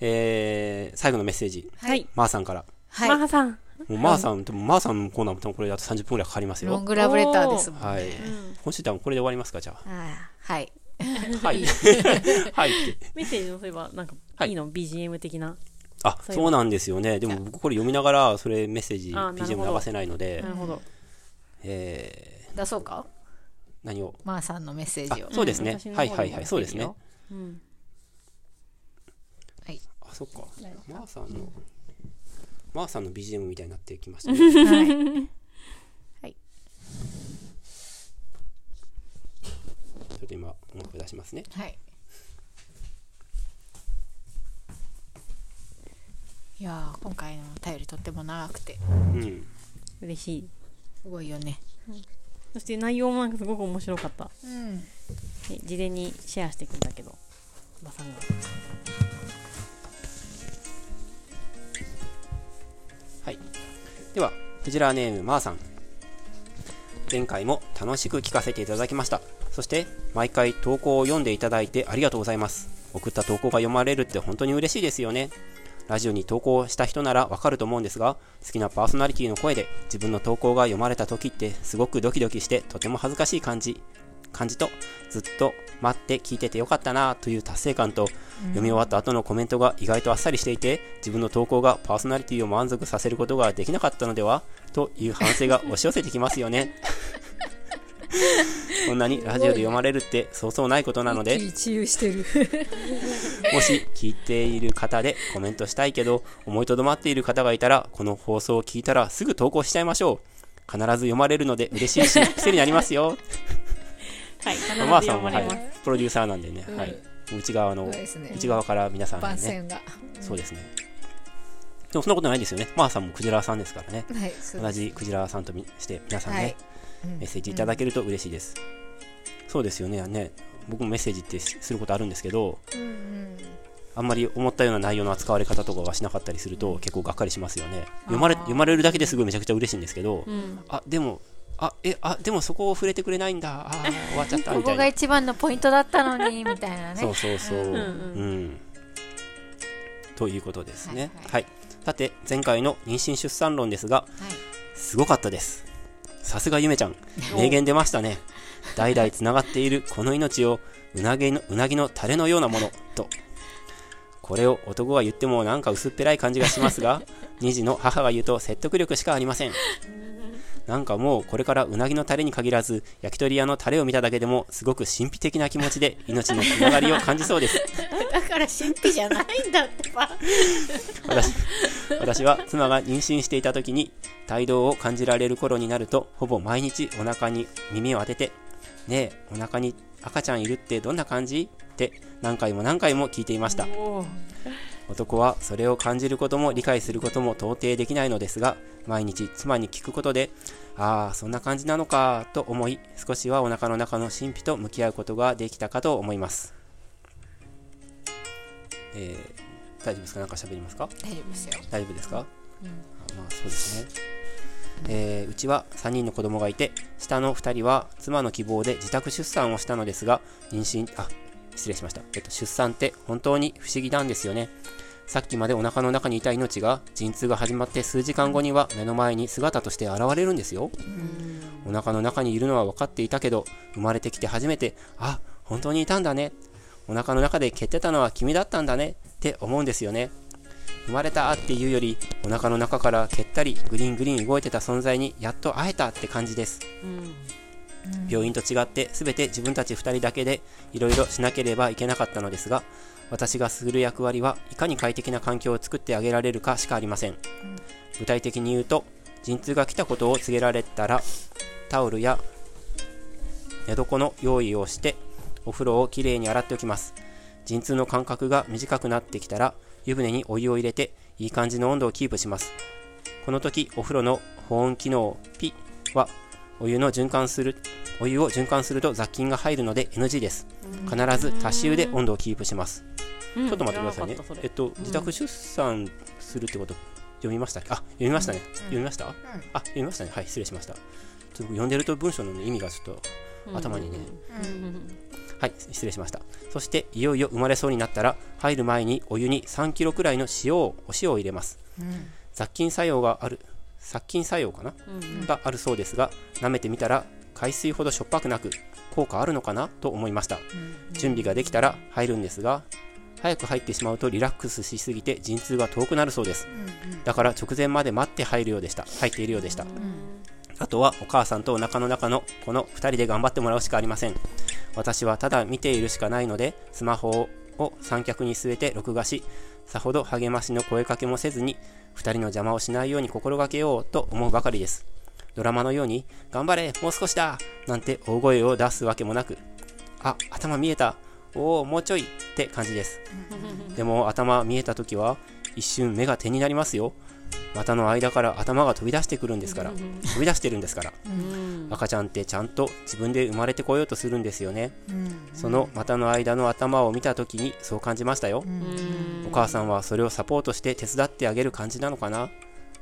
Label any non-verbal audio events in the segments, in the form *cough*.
えー、最後のメッセージ、はい。まーさんから。はい。マハさん。もうまーさん、でもまーさんのコーナーも多分これだと30分ぐらいかかりますよ。ロングラブレターですもんね。はい。今週多分これで終わりますか、じゃあーはい。あ。はい。はい。メッセージのそういえば、なんか、はいいいの ?BGM 的な？あ、そうなんですよね。でも僕これ読みながら、それメッセージ、BGM ど流せないのでな、るほど。え出そうか？ー、何を？まーさんのメッセーあジを。、そうですねはいはいはい、そうですね。うん。そっか。まーさんの、まーさんの BGM みたいになってきましたね。はい。はい。ちょっと今、音楽出しますね。はい。いやー今回のお便りとっても長くてうん。嬉しい。すごいよね。そして内容もなんかすごく面白かった。うん。ね事前にシェアしてくれたけど、おばさんが。では、クジラネームまーさん。前回も楽しく聞かせていただきました。そして、毎回投稿を読んでいただいてありがとうございます。送った投稿が読まれるって本当に嬉しいですよね。ラジオに投稿した人ならわかると思うんですが、好きなパーソナリティの声で自分の投稿が読まれた時ってすごくドキドキしてとても恥ずかしい感じ、感じとずっと待って聞いててよかったなという達成感と、読み終わった後のコメントが意外とあっさりしていて自分の投稿がパーソナリティを満足させることができなかったのではという反省が押し寄せてきますよね。*laughs* こんなにラジオで読まれるってそうそうないことなので一憂してる。*laughs* *laughs* もし聞いている方でコメントしたいけど思いとどまっている方がいたらこの放送を聞いたらすぐ投稿しちゃいましょう。必ず読まれるので嬉しいし癖になりますよはい、必ずまあさんも、読まれます。はい、プロデューサーなんでね、はい、内側のね内側から皆さんにね番宣が。そうですね。でもそんなことないですよね。まーさんもクジラさんですからね。はい。同じクジラさんとみして皆さんね、はいメッセージいただけると嬉しいです。そうですよね。ね僕もメッセージってしすることあるんですけど、うんうん。あんまり思ったような内容の扱われ方とかがしなかったりすると結構がっかりしますよね。読まれ読まれるだけですごいめちゃくちゃ嬉しいんですけど、うん。あ、でも、あ、え、あ、でもそこを触れてくれないんだ。あー終わっちゃったこみたいな。こが一番のポイントだったのに、みたいなね。*laughs* そうそうそう。うんうんん。ということですね。はいはい。さて、前回の妊娠出産論ですが、はい。すごかったです。さすがゆめちゃん。名言出ましたね。代々つながっているこの命をうなぎのうなぎのタレのようなものと。これを男が言ってもなんか薄っぺらい感じがしますが、*laughs* 2児の母が言うと説得力しかありません。なんかもうこれからうなぎのタレに限らず、焼き鳥屋のタレを見ただけでもすごく神秘的な気持ちで命のつながりを感じそうです。*laughs* だから神秘じゃないんだってば。私私は妻が妊娠していた時に胎動を感じられる頃になるとほぼ毎日お腹に耳を当てて「ねえお腹に赤ちゃんいるってどんな感じ?」って何回も何回も聞いていました男はそれを感じることも理解することも到底できないのですが毎日妻に聞くことでああそんな感じなのかと思い少しはお腹の中の神秘と向き合うことができたかと思います。えー、大丈夫ですか？何か喋りますか？大丈夫ですよ。大丈夫ですか、あまあそうですね、えーうちは3人の子供がいて下の2人は妻の希望で自宅出産をしたのですが妊娠あ失礼しました、えっと、出産って本当に不思議なんですよねさっきまでお腹の中にいた命が陣痛が始まって数時間後には目の前に姿として現れるんですよ。お腹の中にいるのは分かっていたけど生まれてきて初めてあ本当にいたんだね。お腹の中で蹴ってたのは君だったんだねって思うんですよね。生まれたっていうよりお腹の中から蹴ったりグリーングリーン動いてた存在にやっと会えたって感じです。うん。病院と違って全て自分たち2人だけでいろいろしなければいけなかったのですが私がする役割はいかに快適な環境を作ってあげられるかしかありません、具体的に言うと陣痛が来たことを告げられたらタオルや寝床の用意をしてお風呂をきれいに洗っておきます。陣痛の間隔が短くなってきたら湯船にお湯を入れていい感じの温度をキープします。この時お風呂の保温機能ピはお湯の循環するお湯を循環すると雑菌が入るので NG です。必ず足し湯で温度をキープします。うん。ちょっと待ってくださいね。えっと自宅出産するってこと？読みました？あ読みましたね、読みました、あ読みましたね。はい失礼しました。ちょっと僕読んでると文章の、ね、意味がちょっと頭にね、うん。はい失礼しました。そしていよいよ生まれそうになったら入る前にお湯に3キロくらいの塩をお塩を入れます。雑菌作用がある殺菌作用かな、があるそうですが舐めてみたら海水ほどしょっぱくなく効果あるのかなと思いました、準備ができたら入るんですが早く入ってしまうとリラックスしすぎて陣痛が遠くなるそうです、だから直前まで待って入るようでした。入っているようでした、あとはお母さんとお腹の中のこの2人で頑張ってもらうしかありません。私はただ見ているしかないのでスマホを三脚に据えて録画しさほど励ましの声かけもせずに2人の邪魔をしないように心がけようと思うばかりです。ドラマのように頑張れもう少しだなんて大声を出すわけもなくあ頭見えたおおもうちょいって感じです。でも頭見えた時は一瞬目が点になりますよ。股の間から頭が飛び出してくるんですから。飛び出してるんですから。赤ちゃんってちゃんと自分で生まれてこようとするんですよね。その股の間の頭を見た時にそう感じましたよ。お母さんはそれをサポートして手伝ってあげる感じなのかな。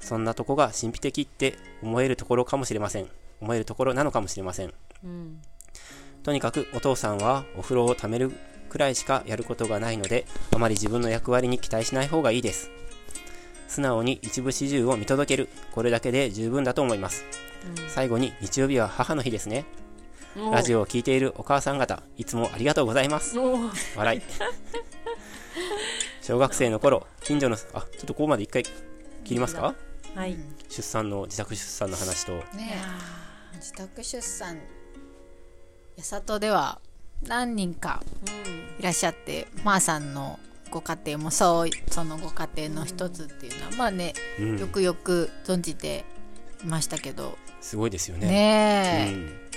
そんなとこが神秘的って思えるところかもしれません。思えるところなのかもしれません。とにかくお父さんはお風呂をためるくらいしかやることがないのであまり自分の役割に期待しない方がいいです素直に一部始終を見届ける。これだけで十分だと思います、最後に日曜日は母の日ですね。ラジオを聞いているお母さん方いつもありがとうございます。笑い。小学生の頃近所のあちょっとここまで一回切りますか？はい。出産の自宅出産の話と。ねえ。自宅出産八里では何人かいらっしゃってまーさんのご家庭もそうそのご家庭の一つっていうのは、まあね、うん。よくよく存じていましたけど。すごいですよね。ねえ、うん。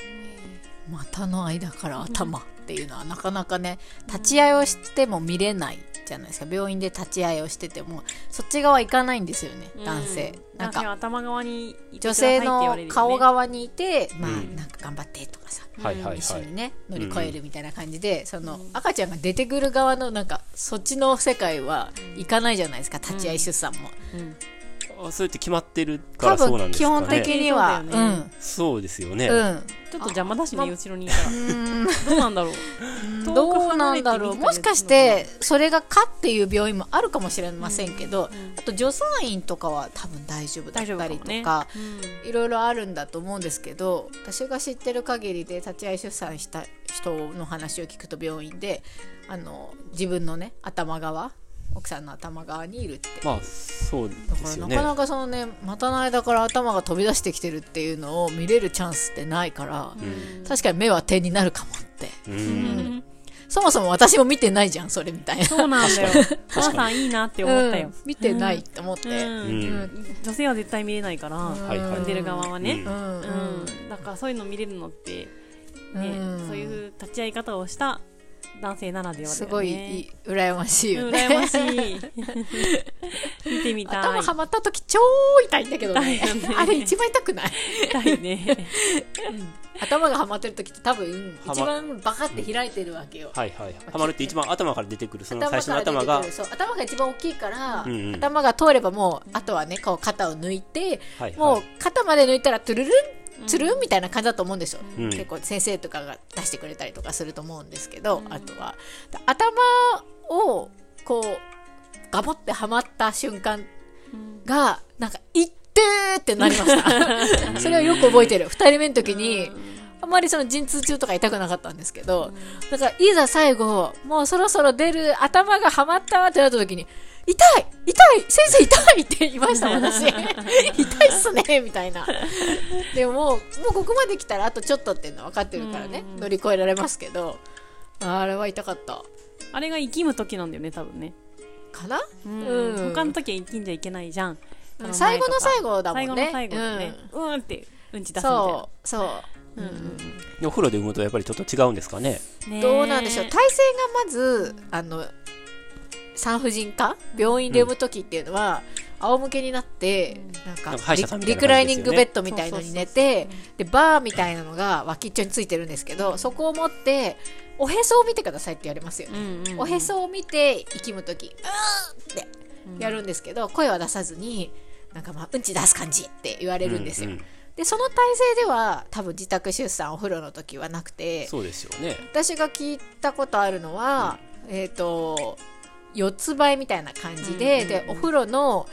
股の間から頭っていうのはなかなかね立ち会いをしても見れないじゃないですか。病院で立ち会いをしててもそっち側行かないんですよね、男性。なんか頭側にいてく女性の顔側にいて、まあうん。なんか頑張ってとかさ、はいはいはい。一緒にね乗り越えるみたいな感じで、その赤ちゃんが出てくる側のなんかそっちの世界は行かないじゃないですか。立ち会い出産も、あそれって決まってるから多そうなんですか分基本ね的には。そうだよね。そうですよね、うん、うんちょっと邪魔だしね後ろにいたら。どうなんだろう？どうなんだろう。もしかしてそれがかっていう病院もあるかもしれませんけど、あと助産院とかは多分大丈夫だったりと大丈夫かいろいろあるんだと思うんですけど私が知ってる限りで立ち会い出産した人の話を聞くと病院であの自分のね頭側奥さんの頭側にいるって。まあそうでだかすよね。らなかなかそのね股の間から頭が飛び出してきてるっていうのを見れるチャンスってないから、確かに目は点になるかもって。うん。そもそも私も見てないじゃんそれみたいな。そうなんだよ。母さんいいなって思ったよ。うん、見てないって思って、うん。うん。女性は絶対見れないから産ん。でる側はね。うん。うん。うん。だからそういうの見れるのってねうん。そういう立ち会い方をした男性ならではだよね。すごいいい羨ましいようんね、羨ましい。見てみたい。頭はまった時超痛いんだけどね。ね。あれ一番痛くない？痛いね。頭がはまってる時って多分一番バカって開いてるわけよ、はいはい。はまるって一番頭から出てくる。その最初の頭頭が頭が一番大きいから、うんうん。頭が通ればもうあとはねこう肩を抜いて、はいもうはい肩まで抜いたらトゥルルンつる？んみたいな感じだと思うんですよ、うん。結構先生とかが出してくれたりとかすると思うんですけど、あとは。頭をこうガボってはまった瞬間がなんか「いってー!」ってなりました。*laughs* それはよく覚えてる。2人目の時にあん。まりその陣痛中とか痛くなかったんですけど、だからいざ最後もうそろそろ出る頭がはまったってなった時に痛い痛い先生痛いって言いました私。*laughs* 痛いっすねみたいな。でももうここまで来たらあとちょっとっていうのは分かってるからね、乗り越えられますけど。あれは痛かった。あれが生きむ時なんだよね多分ね。かな、うん。うん。他の時は生きんじゃいけないじゃん。最後の最後だもんね。最後の最後でね。うん。ってうんち出すみたいな。そうそう。うんうん。でお風呂で産むとやっぱりちょっと違うんですかね。どうなんでしょう。体勢がまずあの産婦人科？病院で産む時っていうのは、仰向けになってなんかなんか歯医者さんみたいなリクライニングベッドみたいのに寝てでバーみたいなのが脇っちょについてるんですけどそこを持っておへそを見てくださいって言われますよね、うんうんうん。おへそを見て息む時うーってやるんですけど、声は出さずになんかまあうんち出す感じって言われるんですよ、うんうんでその体勢では多分自宅出産お風呂の時はなくてそうですよね。私が聞いたことあるのは、えっ、と四つ倍みたいな感じで、うんでお風呂の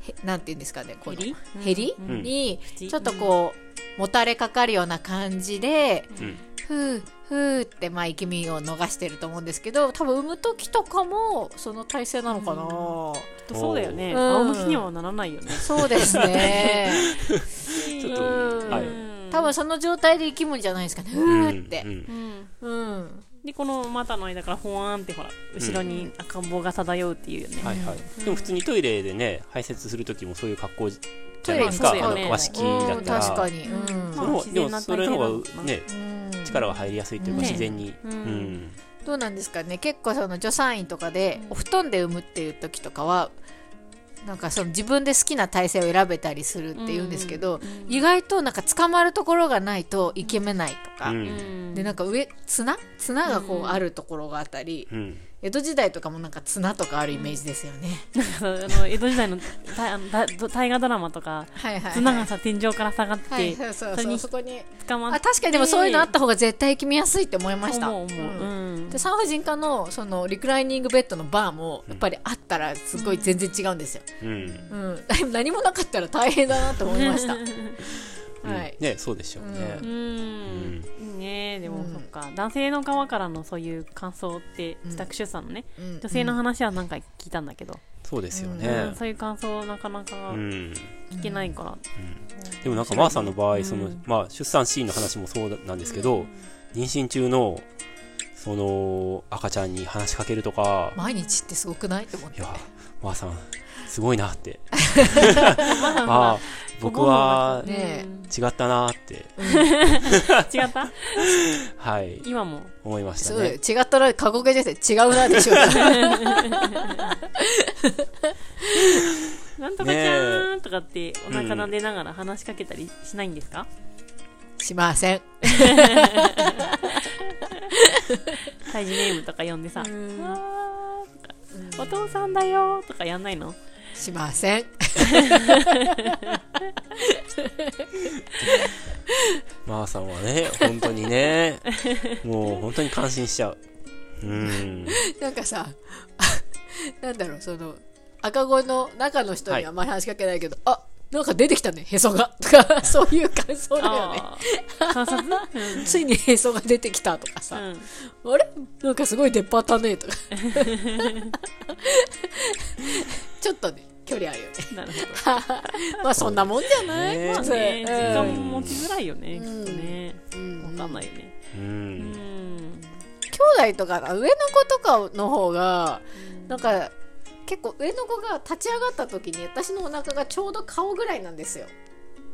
へなんていうんですかねこのヘリヘリ、うん。に縁ちょっとこうもたれかかるような感じで、うん。ふうふうってまあ息みを逃してると思うんですけど多分産む時とかもその体勢なのかな、そうだよね。うん。仰向きにはならないよね。そうですね。ちょっとうんはい。多分その状態で生きむんじゃないですかね。ふーって。うん。うん。うんで、この股の間からほわーんってほら、後ろに赤ん坊が漂うっていうよね。はいはい、でも普通にトイレでね排泄する時もそういう格好じゃないですか、ねの和式だうんったら、確かに。うん。そのでもそれの方がねうん。力が入りやすいというかね。自然に、ううん。んどうなんですかね。結構その助産院とかでお布団で産むっていう時とかはなんかその自分で好きな体勢を選べたりするって言うんですけど、意外となんか捕まるところがないといけめないとか、うんうん。でなんか上綱？綱がこううん。あるところがあったり、うん江戸時代とかもなんか綱とかあるイメージですよね、あの江戸時代の大あのだ大河ドラマとか、はいはいはい。綱がさ、天井から下がって、はいそうそうそうそれにそこに。捕まって。あ確かにでもそういうのあった方が絶対決めやすいって思いました。思う思う。うん。うん。で産婦人科のそのリクライニングベッドのバーもやっぱりあったらすごい全然違うんですよ、うん。うん、*laughs* 何もなかったら大変だなと思いました。*laughs* はい。ねそうでしょうね。う、ん、ね。でも、うん。そっか。男性の側からのそういう感想ってうん自宅出産のね、うん。女性の話は何回聞いたんだけど、そうですようねん、そういう感想なかなかうん、聞けないから、でもなんかマーさんの場合その、うん。まあ、出産シーンの話もそうなんですけど、妊娠中のその赤ちゃんに話しかけるとか。毎日ってすごくない？って思って。いやマーさんすごいなって。*laughs* ああ僕はね。違ったなって。違った？*laughs* はい。今も？思いましたね。違ったら過去形ですよ違うなでしょう *laughs* なんとかちゃーんとかってお腹撫でながら話しかけたりしないんですか、しません。*laughs* 胎児ネームとか呼んでさ、うん。わーとか。お父さんだよーとかやんないの？しません。マ *laughs* ーさんはね本当にねもう本当に感心しちゃう。うん。なんかさ、*laughs* なんだろう、その、赤子の中の人にはあんまり話しかけないけど、あなんか出てきたね、へそが。*laughs* とか、そういう感想だよね。ついにへそが出てきたとかさ、あれ？なんかすごい出っ張ったねとか。ちょっとね、距離あるよね。うん、なるほど。*laughs* まあそんなもんじゃない、ね。まあね、うん時間も持ちづらいよね、うん。きっとね。うん。わかんないよね。ううん。ん。兄弟とか上の子とかの方がなんか結構上の子が立ち上がった時に私のお腹がちょうど顔ぐらいなんですよ。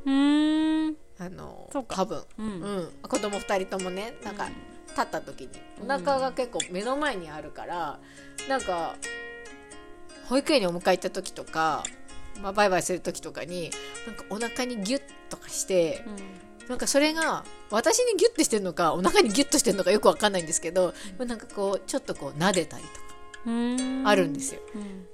うーん。あのそうか。多分、う。うん。ん、子供2人ともねなんか立った時に。お腹が結構目の前にあるからなんか保育園にお迎え行った時とか、まあ、バイバイする時とかになんかお腹にギュッとかしてなんかそれが私にギュッてしてるのかお腹にギュッとしてるのかよくわかんないんですけど、なんかこうちょっとこう撫でたりとかうん。あるんですよ。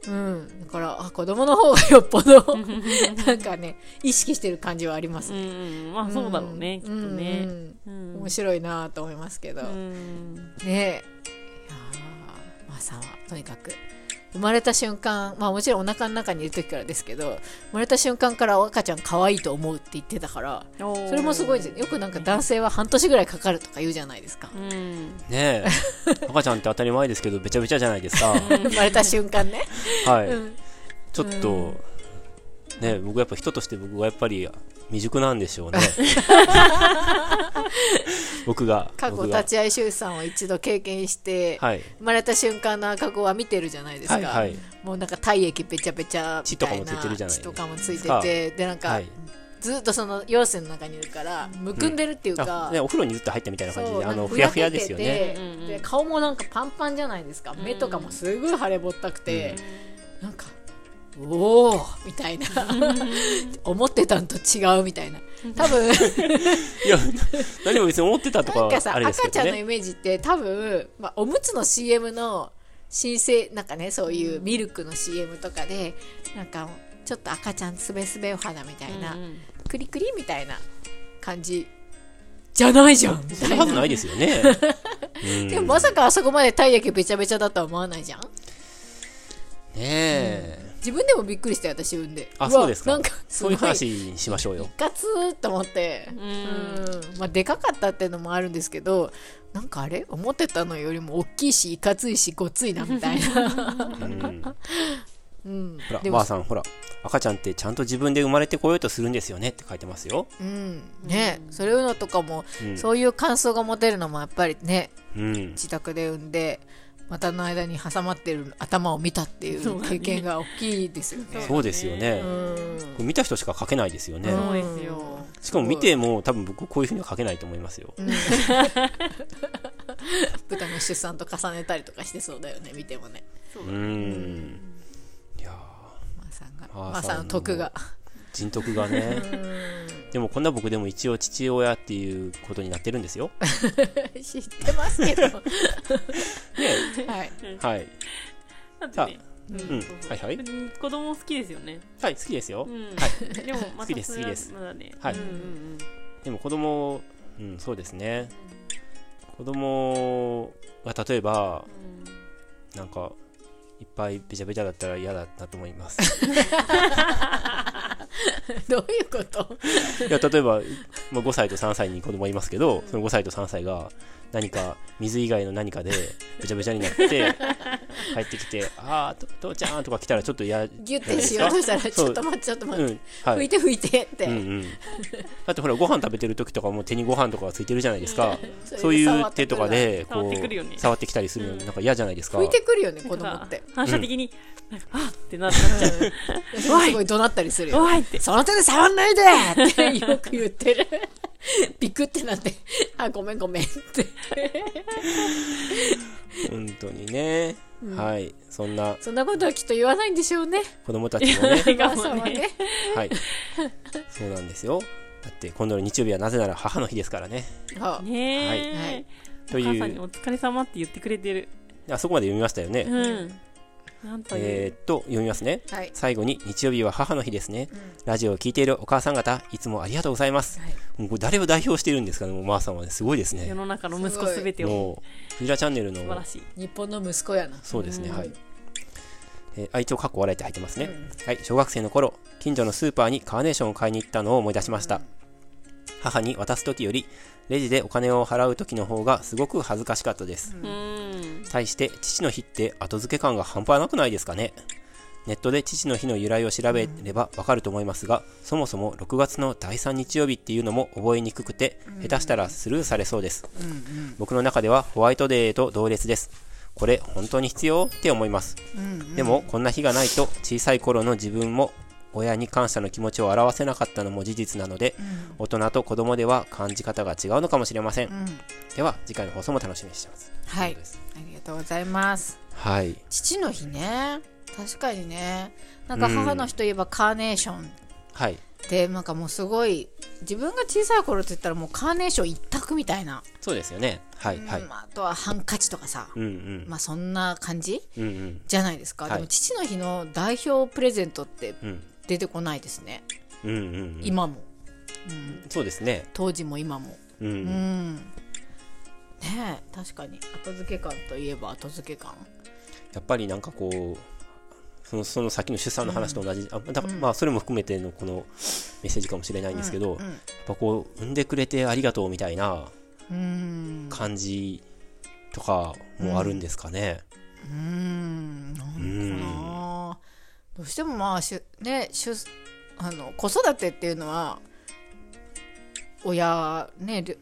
うん。うん、だからあ子供の方がよっぽど *laughs* なんかね意識してる感じはありますうね。ん。まあそうだろうね、きっとね。うんうん面白いなと思いますけど、うん。ねえいやーまあさんはとにかく生まれた瞬間まあもちろんお腹の中にいる時からですけど生まれた瞬間から赤ちゃん可愛いと思うって言ってたからそそれもすごいです。よよくなんか男性は半年ぐらいかかるとか言うじゃないですか。うん。ねえ。*laughs* 赤ちゃんって当たり前ですけどべちゃべちゃじゃないですか。生まれた瞬間ね、はい、うん。ちょっと、ね僕やっぱ人として僕はやっぱり未熟なんでしょうね *laughs* *laughs* 僕が過去立ち会い出産を一度経験して、はい。生まれた瞬間の赤子は見てるじゃないですか、はいはい。もうなんか体液べちゃべちゃみたいな血とかもついてるじゃない血とかもついてでなんか、はい。ずっとその用水の中にいるからむくんでるっていうか、あね、お風呂にずっと入ったみたいな感じであのふやふやですよね。で顔もなんかパンパンじゃないですか。目とかもすごい腫れぼったくて、なんかおおみたいな。思ってたんと違うみたいな。多分。*laughs* いや何も別に思ってたとかなんかさ、あれです赤ちゃんのイけどねメージって多分、まあ、おむつの CM の新生なんかねそういうミルクの CM とかでなんかちょっと赤ちゃんすべすべお肌みたいな、うんクリクリみたいな感じじゃないじゃんみたいな。そんなはずないですよね。*laughs* うん。でもまさかあそこまでたい焼きべちゃべちゃだとは思わないじゃん。ねえ、自分でもびっくりして私産んであ、わそうですか。なんかそういうすごい話にしましょうよ一。括と思ってううんんまあでかかったっていうのもあるんですけどなんかあれ？思ってたのよりも大きいしいかついしごついなみたいな *laughs* うんうんほら、でもばあさん、ほら、赤ちゃんってちゃんと自分で生まれてこようとするんですよねって書いてますよ。うんねそういうのとかもうん。そういう感想が持てるのもやっぱりねうん。自宅で産んで股の間に挟まってる頭を見たっていう経験が大きいですよね。そうですよねう。んこれ見た人しか書けないですよね。そうですよしかも見ても多分僕こういうふうには書けないと思いますよ。うん *laughs* 豚の出産と重ねたりとかしてそうだよね見てもねそううーん。いやーマーさんがマーさんマーさんの徳が人徳がね。でもこんな僕でも一応父親っていうことになってるんですよ。*laughs* 知ってますけど。はい。はい。だってね。うん。そうそうはいはい。うん子供好きですよね。はい、好きですよ。う。ん。はい。でもま好きです好きです。まだね。はい。うんうんでも子供、うん、そうですね。子供が例えば、なんか、いっぱいべちゃべちゃだったら嫌だなと思います。*laughs* *laughs* どういうこと？いや、例えば、まあ、5歳と3歳に子供いますけど、その5歳と3歳が何か水以外の何かでべちゃべちゃになって、*laughs* 帰ってきて、あー、と父ちゃんとか来たらちょっと嫌じギュッてしようとしたらちょっと待ってちょっと待って。うん、はい。拭いて拭いてって、うんうん、だってほらご飯食べてる時とかも手にご飯とかがついてるじゃないですか、*laughs* そうい触う手とかでこ触ってくるよね。う触ってきたりするのなん。か嫌じゃないですか？拭いてくるよね子供って。反射的になんかあっってなっちゃう。すごい怒鳴ったりするよおいってその手で触んないで！ってよく言ってる。ビクってなって、あ、ごめんごめんって。本当にね、はい。そんなそんなことはきっと言わないんでしょうね。子供たちもね。笑お母顔ねさんはね。はい。そうなんですよ。だって今度の日曜日はなぜなら母の日ですからね。はあねはい。えとお母さんにいうお疲れ様って言ってくれてる。あそこまで読みましたよね、うんえーっと読みますね。はい。最後に日曜日は母の日ですね、うん。ラジオを聞いているお母さん方いつもありがとうございます、はい。もうこれ誰を代表しているんですかねもうマーさんはね。すごいですね。世の中の息子すべてを。フジラチャンネルの素晴らしい。日本の息子やな。そうですね、うん。はい。えー、愛鳥かっこ笑いって入ってますね、うん。はい。小学生の頃、近所のスーパーにカーネーションを買いに行ったのを思い出しました。母に渡す時より、レジでお金を払う時の方がすごく恥ずかしかったです。うん対して、父の日って後付け感が半端なくないですかね。ネットで父の日の由来を調べればわかると思いますが、そもそも6月の第3日曜日っていうのも覚えにくくて、下手したらスルーされそうです。僕の中ではホワイトデーと同列です。これ本当に必要？って思います。でもこんな日がないと小さい頃の自分も親に感謝の気持ちを表せなかったのも事実なので、大人と子供では感じ方が違うのかもしれません。うんでは次回の放送も楽しみにしてます。はいありがとうございます。はい。父の日ね。確かにね。なんか母の日といえばカーネーションはい。で、なんかもうすごい、自分が小さい頃って言ったらもうカーネーション一択みたいな。そうですよね。はい。はい。うんあとはハンカチとかさ。うんうん。まあそんな感じうんうん。じゃないですか、はいでも父の日の代表プレゼントってうん。出てこないですね、うんうんうん。今も。そうですね。当時も今も。うん。うん、ねえ確かに。後付け感といえば後付け感。やっぱりなんかこう、そのその先の出産の話と同じ、あだまあそれも含めてのこのメッセージかもしれないんですけど、うんやっぱこう産んでくれてありがとうみたいなうん。感じとかもあるんですかね。うん。なんかなどうしてもまあしゅねしゅあの子育てっていうのは親ねり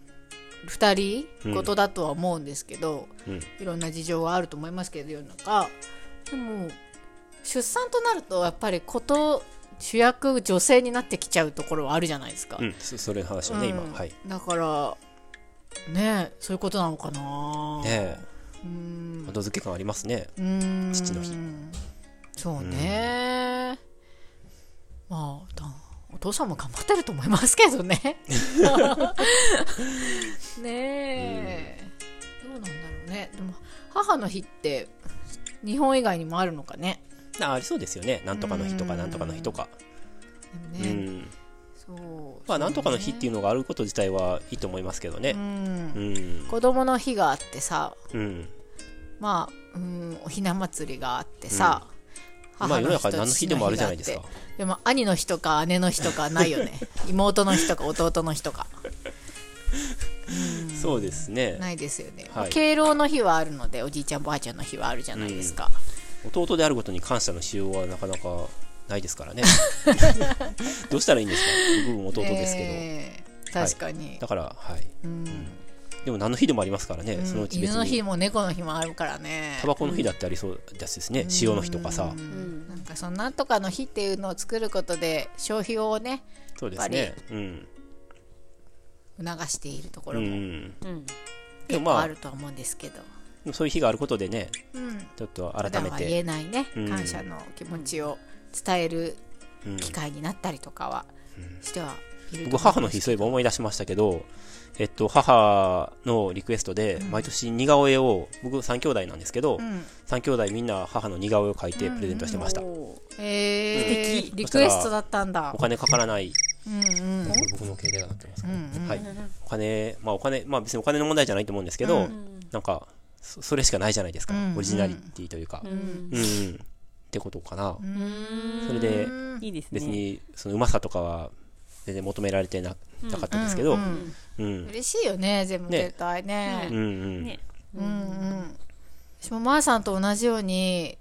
2人ことだとは思うんですけど、うん。いろんな事情があると思いますけど世の中。でも出産となるとやっぱりこと主役女性になってきちゃうところはあるじゃないですか、うん、そそれの話をね、今、うん。はい。だからねそういうことなのかな。ねうん。え、後付け感ありますね。うん。父の日そうね、まあだお父さんも頑張ってると思いますけどね。*laughs* ねえ、どうなんだろうね。でも母の日って日本以外にもあるのかね。あありそうですよね。なんとかの日とか、うん。なんとかの日とか。ね、うん。そうまあなんとかの日っていうのがあること自体はいいと思いますけどね。うん。うん。子供の日があってさうん。まあ、うん、おひな祭りがあってさ、まあ世の中何の日でもあるじゃないですか。でも兄の日とか姉の日とかないよね。*laughs* 妹の日とか弟の日とか。そうですね。ないですよね、はい。まあ敬老の日はあるのでおじいちゃんばあちゃんの日はあるじゃないですか、弟であることに感謝のしようはなかなかないですからね。*laughs* どうしたらいいんですか？僕も弟ですけど、え。ー確かに、だからはい、でも何の日でもありますからね、そのうち別犬の日にも猫の日もあるからね。タバコの日だってありそうですね、塩の日とかさ、なんかそのなんとかの日っていうのを作ることで消費をねそうですね。うん促しているとこうろもん。で結もまあ構あるとは思うんですけど、そういう日があることでねうん、ちょっと普改め段は言えてないね、うん。感謝の気持ちを伝えるうん。機会になったりとかはしてはいると思うんですけど。僕母の日そういえば思い出しましたけどえっと母のリクエストで毎年似顔絵を僕3兄弟なんですけど、うん。3兄弟みんな母の似顔絵を描いてプレゼントしてました、おー。素敵。リクエストだったんだ。お金かからない。うんうん。これ僕の携帯がなってます、うんうん。はい、お金、まあお金、まあ別にお金の問題じゃないと思うんですけど、なんか、そそれしかないじゃないですか、うんオリジナリティというか、うん、うん、ってことかな。それで、いいですね。別に、そのうまさとかは、全然求められてななかったですけど、うん、うん、嬉しいよね全部ね携帯ね。うん、うん。ね。うんうん。私もまーさんと同じように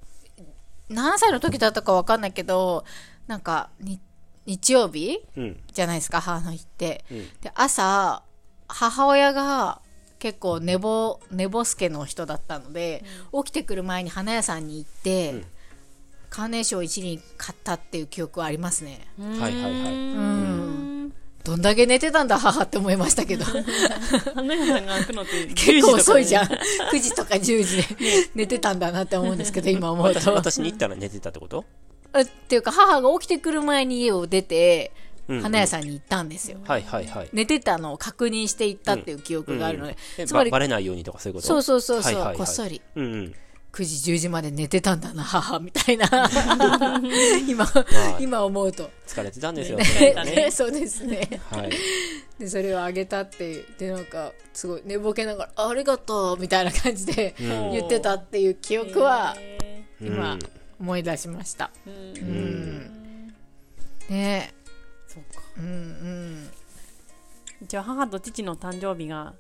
何歳の時だったか分かんないけどなんかに日曜日うん、じゃないですか母の日って、うん。で朝母親が結構寝ぼ寝ぼすけの人だったので、起きてくる前に花屋さんに行って、うんカーネーションを一輪買ったっていう記憶はありますね。はいはいはい。うん。どんだけ寝てたんだ母って思いましたけど。花屋さんが開くのって結構遅いじゃん。10 9時とか10時で寝てたんだなって思うんですけど今思う私と私に行ったら寝てたってこと？あっていうか母が起きてくる前に家を出て花屋さんに行ったんですよ、はいはいはい。寝てたのを確認していったっていう記憶があるので、えつまりばバレないようにとかそういうこと？そうそうそうそう、はいはいはい。こっそり。うんうん。9時10時まで寝てたんだな母みたいな。*laughs* 今、あ今思うと、疲れてたんですよ。ね。ね。*laughs* そうですね。はい。でそれをあげたっていう。でなんかすごい寝ぼけながらあありがとうみたいな感じでん。言ってたっていう記憶はへ今うん。思い出しました、ーうん。うん。ね。そうか。えうんうん。うちは母と父の誕生日が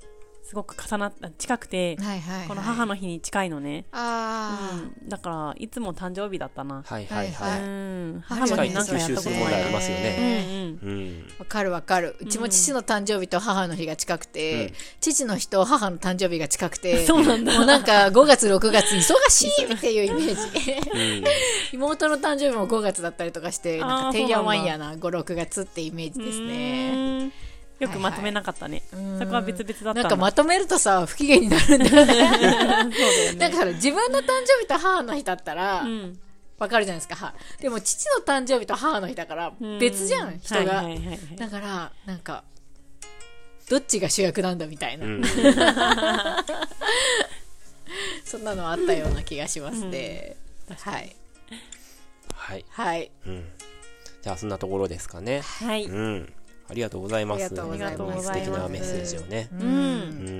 すごく重なった近くてはいはい、はい、この母の日に近いのね、あうん、だからいつも誕生日だったな、はいはいははいい。うん、母の日なんかやったことないありますよね。うんうん。うん。あわかるわかる。うちも父の誕生日と母の日が近くて、うん。父の日と母の誕生日が近くて *laughs* そうなんだ。もうなんか5月6月忙しいっていうイメージ。うん。妹の誕生日も5月だったりとかしてなんかてんやわんやな56月ってイメージですうねよくまとめなかったね、ん。そこは別々だったんだ。なんかまとめるとさ不機嫌になるんだよね。そうだから自分の誕生日と母の日だったらうん。わかるじゃないですか。はでも父の誕生日と母の日だから別じゃん人が、はいはいはいはい。だからなんかどっちが主役なんだみたいな、うん。*laughs* そんなのあったような気がしますね、はい。はい。はい。うん。じゃあそんなところですかね。はい、うん。ありがとうございます。ありがとうございます。素敵なメッセージをね。うん。う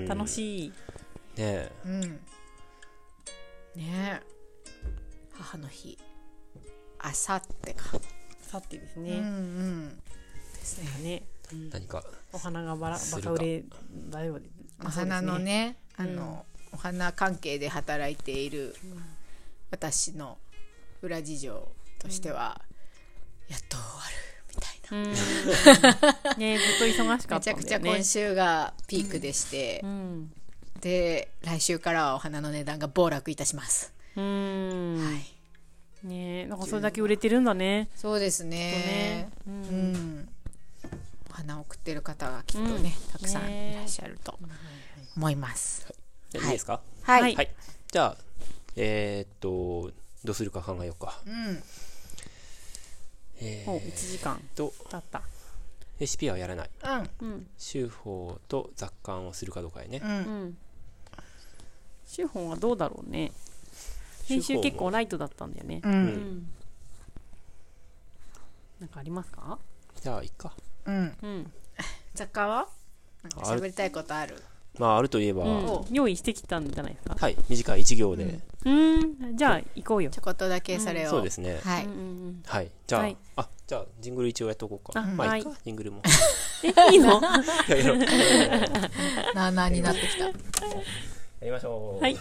ん。楽しい。ね。うん。ね。え母の日。あさってか。さってですうんうね、ん。ですねね、うん何か。お花がバラするかバカ売れ。だよお花のねあうんの、お花関係で働いている私の裏事情としては、やっと終わるうん。*laughs* ねずっと忙しかめったんだよね。ちゃくちゃ今週がピークでして。う、ん。で来週からはお花の値段が暴落いたします、うん。はい。ねなんかそれだけ売れてるんだね。そうですね。ううん。ん、お花を送ってる方がきっとね、たくさんいらっしゃると思います、じゃあいいですか？はい、はい。はい。じゃあ、えーっと、どうするか考えようか。うんえもうーっ1時間と、経った。レシピはやらない。うん。うん。修法と雑感をするかどうかやね。う。うん。んシュフォンはどうだろうね。編集結構ライトだったんだよね。ううん。ん。なんかありますか？じゃあ、いっか。ううん。うん。雑貨は？なんか喋りたいことある。まああるといえば、うん。用意してきたんじゃないですか？はい。短い一行で、うん。じゃあ行こうよ。ちょこっとだけそれを、そうですね。はい、うんうんはい。じゃあ、はい。あじゃあジングル一応やっとこうか。あまあいいか、はジングルも。*laughs* えいいの？いやいや。や *laughs* なあなあになってきた。りましょう。はい